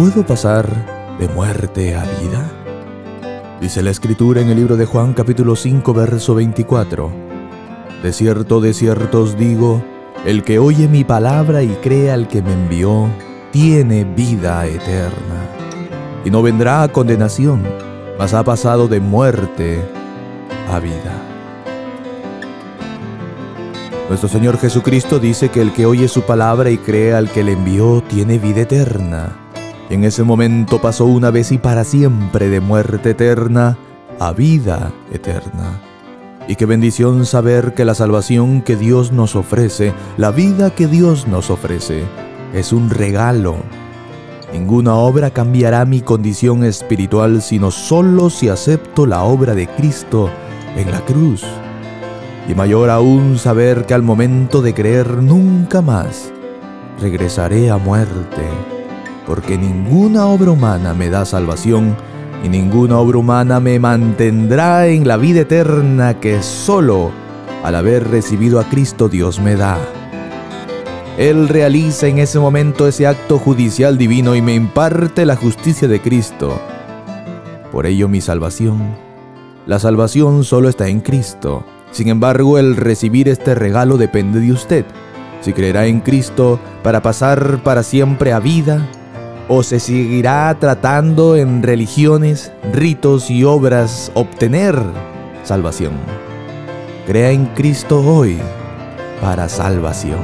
¿puedo pasar de muerte a vida? Dice la escritura en el libro de Juan capítulo 5 verso 24. De cierto, de cierto os digo, el que oye mi palabra y cree al que me envió, tiene vida eterna. Y no vendrá a condenación, mas ha pasado de muerte a vida. Nuestro Señor Jesucristo dice que el que oye su palabra y cree al que le envió tiene vida eterna. En ese momento pasó una vez y para siempre de muerte eterna a vida eterna. Y qué bendición saber que la salvación que Dios nos ofrece, la vida que Dios nos ofrece, es un regalo. Ninguna obra cambiará mi condición espiritual sino solo si acepto la obra de Cristo en la cruz. Y mayor aún saber que al momento de creer nunca más regresaré a muerte porque ninguna obra humana me da salvación y ninguna obra humana me mantendrá en la vida eterna que solo al haber recibido a Cristo Dios me da. Él realiza en ese momento ese acto judicial divino y me imparte la justicia de Cristo. Por ello mi salvación. La salvación solo está en Cristo. Sin embargo, el recibir este regalo depende de usted. Si creerá en Cristo para pasar para siempre a vida o se seguirá tratando en religiones, ritos y obras obtener salvación. Crea en Cristo hoy para salvación.